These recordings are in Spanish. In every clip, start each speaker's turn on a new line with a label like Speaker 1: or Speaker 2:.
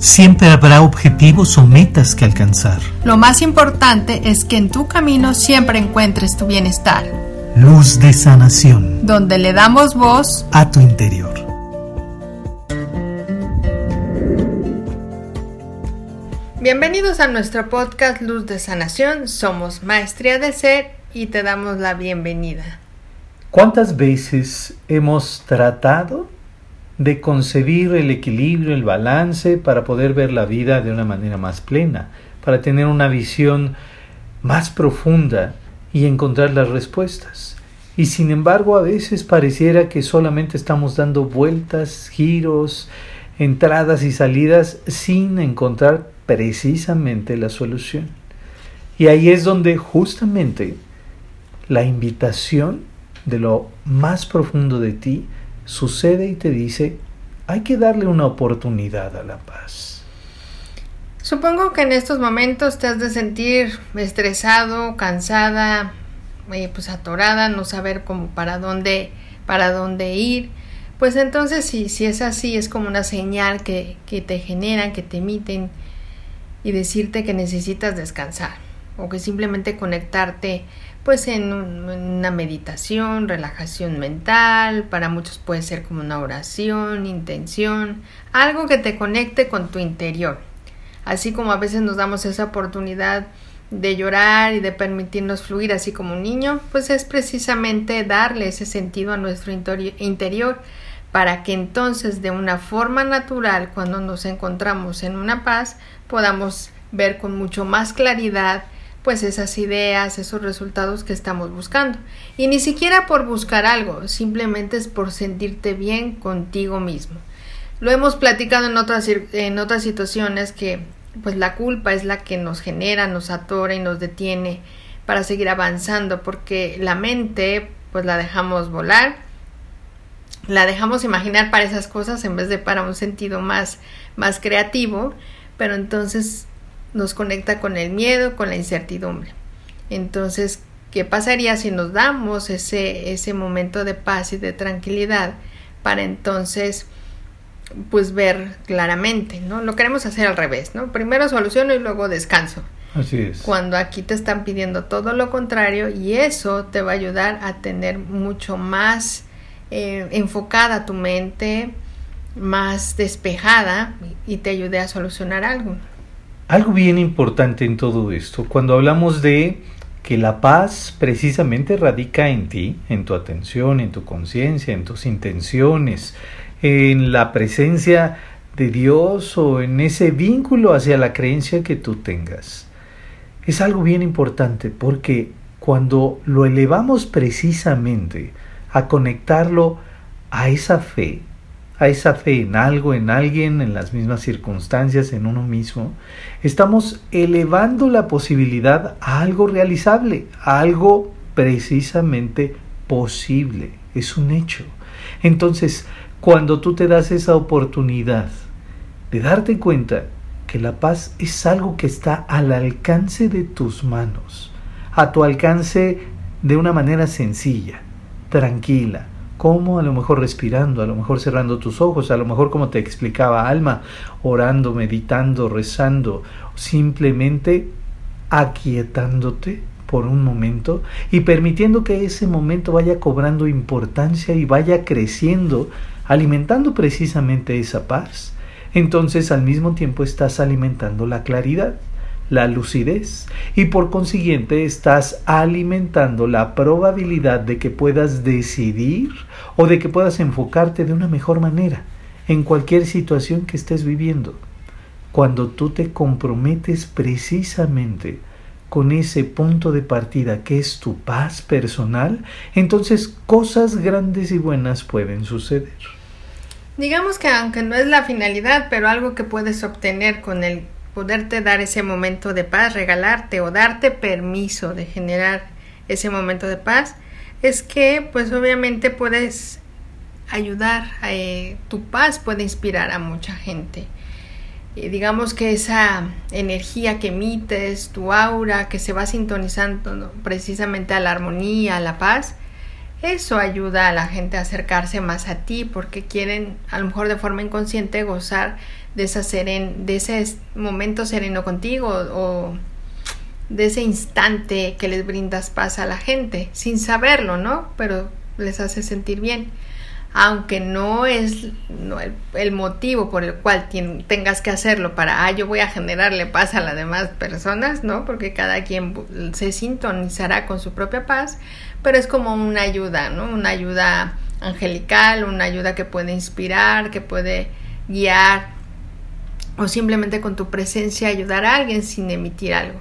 Speaker 1: Siempre habrá objetivos o metas que alcanzar.
Speaker 2: Lo más importante es que en tu camino siempre encuentres tu bienestar.
Speaker 1: Luz de sanación.
Speaker 2: Donde le damos voz
Speaker 1: a tu interior.
Speaker 2: Bienvenidos a nuestro podcast Luz de Sanación. Somos Maestría de Ser y te damos la bienvenida.
Speaker 1: ¿Cuántas veces hemos tratado de concebir el equilibrio, el balance, para poder ver la vida de una manera más plena, para tener una visión más profunda y encontrar las respuestas. Y sin embargo a veces pareciera que solamente estamos dando vueltas, giros, entradas y salidas sin encontrar precisamente la solución. Y ahí es donde justamente la invitación de lo más profundo de ti sucede y te dice, hay que darle una oportunidad a la paz.
Speaker 2: Supongo que en estos momentos te has de sentir estresado, cansada, eh, pues atorada, no saber cómo para dónde, para dónde ir. Pues entonces si, si es así, es como una señal que, que te generan, que te emiten y decirte que necesitas descansar o que simplemente conectarte pues en, una meditación, relajación mental, para muchos puede ser como una oración, intención, algo que te conecte con tu interior. Así como a veces nos damos esa oportunidad de llorar y de permitirnos fluir así como un niño, pues es precisamente darle ese sentido a nuestro interior para que entonces de una forma natural cuando nos encontramos en una paz podamos ver con mucho más claridad pues esas ideas, esos resultados que estamos buscando. Y ni siquiera por buscar algo, simplemente es por sentirte bien contigo mismo. Lo hemos platicado en otras, en otras situaciones que pues la culpa es la que nos genera, nos atora y nos detiene para seguir avanzando porque la mente pues la dejamos volar, la dejamos imaginar para esas cosas en vez de para un sentido más, más creativo, pero entonces nos conecta con el miedo, con la incertidumbre. Entonces, ¿qué pasaría si nos damos ese, ese momento de paz y de tranquilidad para entonces pues ver claramente, ¿no? Lo queremos hacer al revés, ¿no? Primero soluciono y luego descanso.
Speaker 1: Así es.
Speaker 2: Cuando aquí te están pidiendo todo lo contrario y eso te va a ayudar a tener mucho más eh, enfocada tu mente, más despejada y te ayude a solucionar algo.
Speaker 1: Algo bien importante en todo esto, cuando hablamos de que la paz precisamente radica en ti, en tu atención, en tu conciencia, en tus intenciones, en la presencia de Dios o en ese vínculo hacia la creencia que tú tengas. Es algo bien importante porque cuando lo elevamos precisamente a conectarlo a esa fe, a esa fe en algo, en alguien, en las mismas circunstancias, en uno mismo, estamos elevando la posibilidad a algo realizable, a algo precisamente posible. Es un hecho. Entonces, cuando tú te das esa oportunidad de darte cuenta que la paz es algo que está al alcance de tus manos, a tu alcance de una manera sencilla, tranquila, ¿Cómo? A lo mejor respirando, a lo mejor cerrando tus ojos, a lo mejor como te explicaba Alma, orando, meditando, rezando, simplemente aquietándote por un momento y permitiendo que ese momento vaya cobrando importancia y vaya creciendo, alimentando precisamente esa paz. Entonces al mismo tiempo estás alimentando la claridad la lucidez y por consiguiente estás alimentando la probabilidad de que puedas decidir o de que puedas enfocarte de una mejor manera en cualquier situación que estés viviendo. Cuando tú te comprometes precisamente con ese punto de partida que es tu paz personal, entonces cosas grandes y buenas pueden suceder.
Speaker 2: Digamos que aunque no es la finalidad, pero algo que puedes obtener con el poderte dar ese momento de paz, regalarte o darte permiso de generar ese momento de paz, es que pues obviamente puedes ayudar, eh, tu paz puede inspirar a mucha gente. Y digamos que esa energía que emites, tu aura, que se va sintonizando precisamente a la armonía, a la paz, eso ayuda a la gente a acercarse más a ti porque quieren a lo mejor de forma inconsciente gozar de, esa seren, de ese momento sereno contigo o de ese instante que les brindas paz a la gente sin saberlo, ¿no? Pero les hace sentir bien aunque no es el, motivo por el cual tengas que hacerlo para, ah, yo voy a generarle paz a las demás personas, ¿no? Porque cada quien se sintonizará con su propia paz, pero es como una ayuda, ¿no? Una ayuda angelical, una ayuda que puede inspirar, que puede guiar, o simplemente con tu presencia ayudar a alguien sin emitir algo.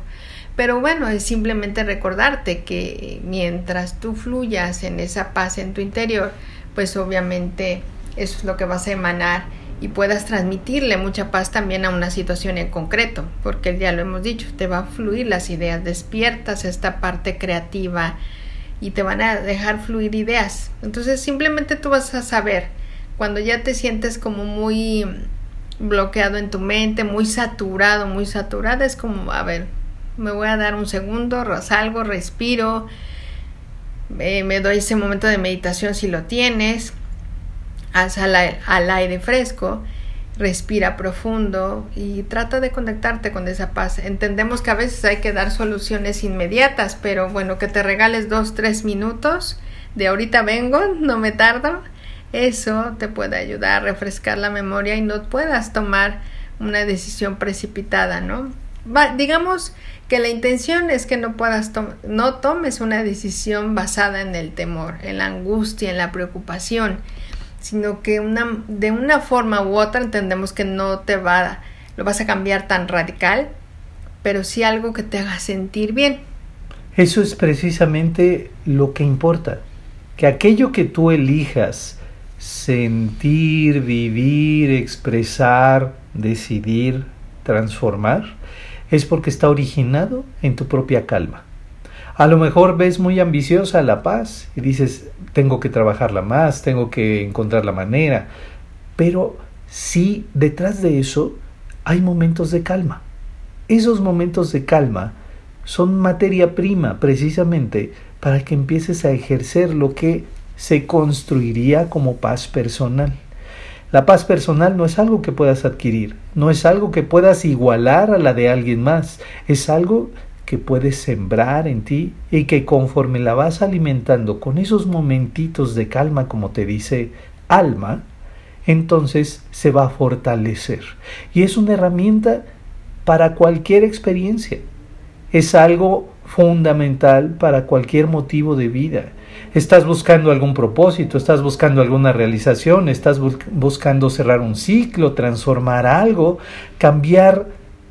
Speaker 2: Pero bueno, es simplemente recordarte que mientras tú fluyas en esa paz en tu interior, pues obviamente eso es lo que vas a emanar y puedas transmitirle mucha paz también a una situación en concreto, porque ya lo hemos dicho, te va a fluir las ideas, despiertas esta parte creativa y te van a dejar fluir ideas. Entonces simplemente tú vas a saber cuando ya te sientes como muy bloqueado en tu mente, muy saturado, muy saturada, es como, a ver, me voy a dar un segundo, salgo, respiro, me doy ese momento de meditación si lo tienes, haz al, al aire fresco, respira profundo y trata de conectarte con esa paz. Entendemos que a veces hay que dar soluciones inmediatas, pero bueno, que te regales dos, tres minutos de ahorita vengo, no me tardo, eso te puede ayudar a refrescar la memoria y no puedas tomar una decisión precipitada, ¿no? digamos que la intención es que no puedas no tomes una decisión basada en el temor, en la angustia, en la preocupación, sino que una, de una forma u otra entendemos que no te va lo vas a cambiar tan radical, pero sí algo que te haga sentir bien.
Speaker 1: Eso es precisamente lo que importa, que aquello que tú elijas sentir, vivir, expresar, decidir, transformar, es porque está originado en tu propia calma. A lo mejor ves muy ambiciosa la paz y dices, tengo que trabajarla más, tengo que encontrar la manera, pero sí, detrás de eso hay momentos de calma. Esos momentos de calma son materia prima precisamente para que empieces a ejercer lo que se construiría como paz personal. La paz personal no es algo que puedas adquirir, no es algo que puedas igualar a la de alguien más, es algo que puedes sembrar en ti y que conforme la vas alimentando con esos momentitos de calma, como te dice alma, entonces se va a fortalecer. Y es una herramienta para cualquier experiencia. Es algo fundamental para cualquier motivo de vida estás buscando algún propósito, estás buscando alguna realización, estás buscando cerrar un ciclo, transformar algo, cambiar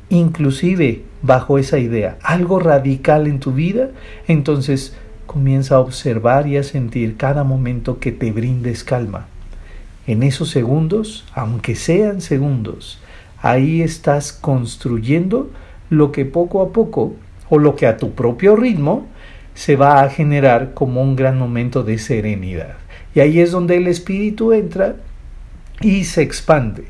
Speaker 1: inclusive bajo esa idea algo radical en tu vida, entonces comienza a observar y a sentir cada momento que te brindes calma. En esos segundos, aunque sean segundos, ahí estás construyendo lo que poco a poco, o lo que a tu propio ritmo, se va a generar como un gran momento de serenidad. Y ahí es donde el espíritu entra y se expande.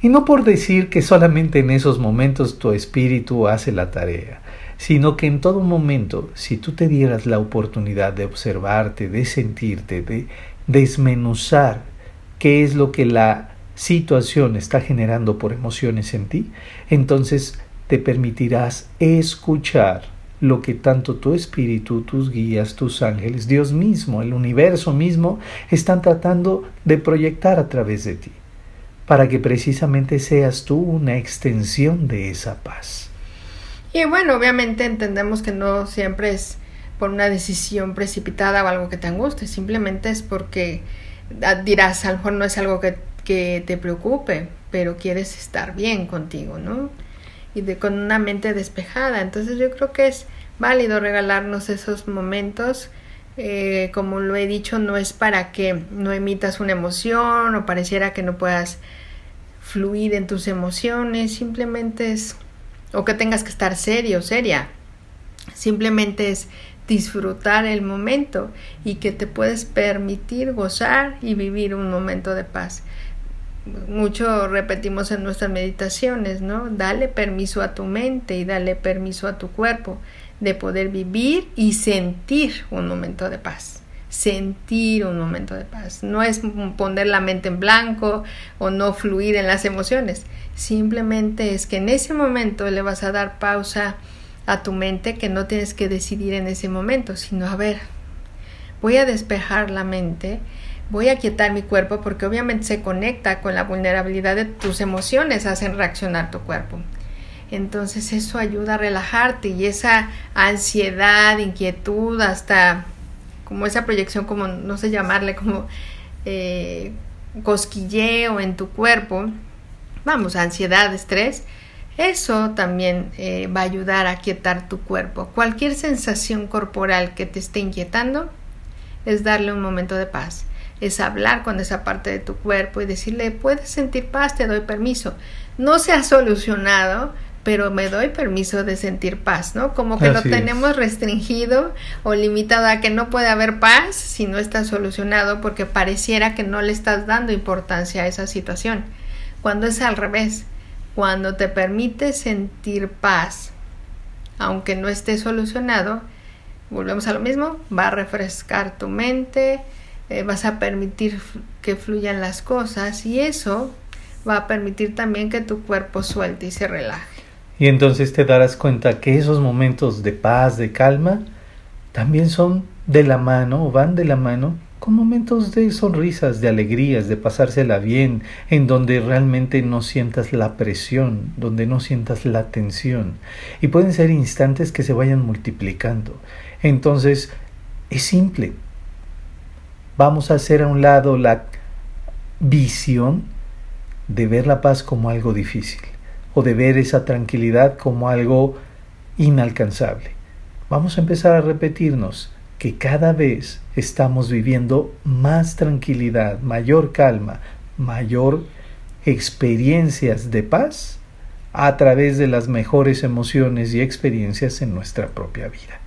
Speaker 1: Y no por decir que solamente en esos momentos tu espíritu hace la tarea, sino que en todo momento, si tú te dieras la oportunidad de observarte, de sentirte, de desmenuzar qué es lo que la situación está generando por emociones en ti, entonces te permitirás escuchar lo que tanto tu espíritu, tus guías, tus ángeles, Dios mismo, el universo mismo, están tratando de proyectar a través de ti, para que precisamente seas tú una extensión de esa paz.
Speaker 2: Y bueno, obviamente entendemos que no siempre es por una decisión precipitada o algo que te anguste, simplemente es porque dirás, a lo mejor no es algo que, que te preocupe, pero quieres estar bien contigo, ¿no? y de con una mente despejada. Entonces yo creo que es válido regalarnos esos momentos. Eh, como lo he dicho, no es para que no emitas una emoción o pareciera que no puedas fluir en tus emociones, simplemente es, o que tengas que estar serio, seria, simplemente es disfrutar el momento y que te puedes permitir gozar y vivir un momento de paz. Mucho repetimos en nuestras meditaciones, ¿no? Dale permiso a tu mente y dale permiso a tu cuerpo de poder vivir y sentir un momento de paz. sentir un momento de paz. No es poner la mente en blanco o no fluir en las emociones. Simplemente es que en ese momento le vas a dar pausa a tu mente que no tienes que decidir en ese momento, sino a ver, voy a despejar la mente, voy a quietar mi cuerpo porque obviamente se conecta con la vulnerabilidad de tus emociones, hacen reaccionar tu cuerpo. Entonces eso ayuda a relajarte y esa ansiedad, inquietud, hasta como esa proyección, como no sé llamarle, como eh, cosquilleo en tu cuerpo, vamos, ansiedad, estrés, eso también eh, va a ayudar a quietar tu cuerpo. Cualquier sensación corporal que te esté inquietando es darle un momento de paz, es hablar con esa parte de tu cuerpo y decirle, puedes sentir paz, te doy permiso. No se ha solucionado, pero me doy permiso de sentir paz, ¿no? Como que lo tenemos restringido o limitado a que no puede haber paz si no está solucionado porque pareciera que no le estás dando importancia a esa situación. Cuando es al revés, cuando te permite sentir paz, aunque no esté solucionado, volvemos a lo mismo, va a refrescar tu mente, eh, vas a permitir que fluyan las cosas y eso va a permitir también que tu cuerpo suelte y se relaje.
Speaker 1: Y entonces te darás cuenta que esos momentos de paz, de calma, también son de la mano o van de la mano con momentos de sonrisas, de alegrías, de pasársela bien, en donde realmente no sientas la presión, donde no sientas la tensión. Y pueden ser instantes que se vayan multiplicando. Entonces, es simple. Vamos a hacer a un lado la visión de ver la paz como algo difícil o de ver esa tranquilidad como algo inalcanzable. Vamos a empezar a repetirnos que cada vez estamos viviendo más tranquilidad, mayor calma, mayor experiencias de paz a través de las mejores emociones y experiencias en nuestra propia vida.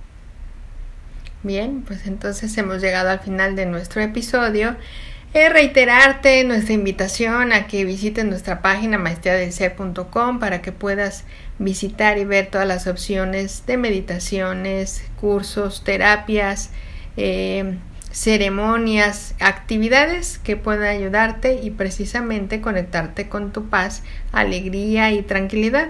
Speaker 2: Bien, pues entonces hemos llegado al final de nuestro episodio es reiterarte nuestra invitación a que visites nuestra página maestriadelser.com para que puedas visitar y ver todas las opciones de meditaciones, cursos, terapias, eh, ceremonias, actividades que puedan ayudarte y precisamente conectarte con tu paz, alegría y tranquilidad.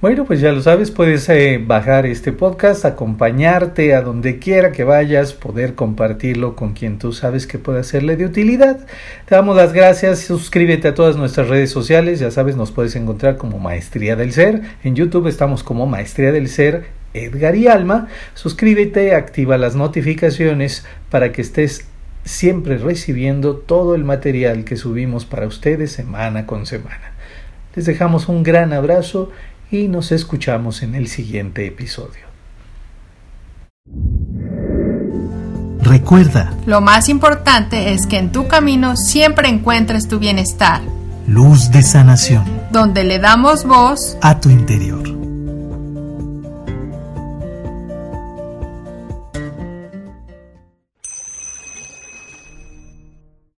Speaker 1: Bueno, pues ya lo sabes, puedes eh, bajar este podcast, acompañarte a donde quiera que vayas, poder compartirlo con quien tú sabes que puede serle de utilidad. Te damos las gracias, suscríbete a todas nuestras redes sociales, ya sabes, nos puedes encontrar como Maestría del Ser. En YouTube estamos como Maestría del Ser Edgar y Alma. Suscríbete, activa las notificaciones para que estés siempre recibiendo todo el material que subimos para ustedes semana con semana. Les dejamos un gran abrazo y nos escuchamos en el siguiente episodio.
Speaker 2: Recuerda, lo más importante es que en tu camino siempre encuentres tu bienestar.
Speaker 1: Luz de sanación.
Speaker 2: Donde le damos voz
Speaker 1: a tu interior.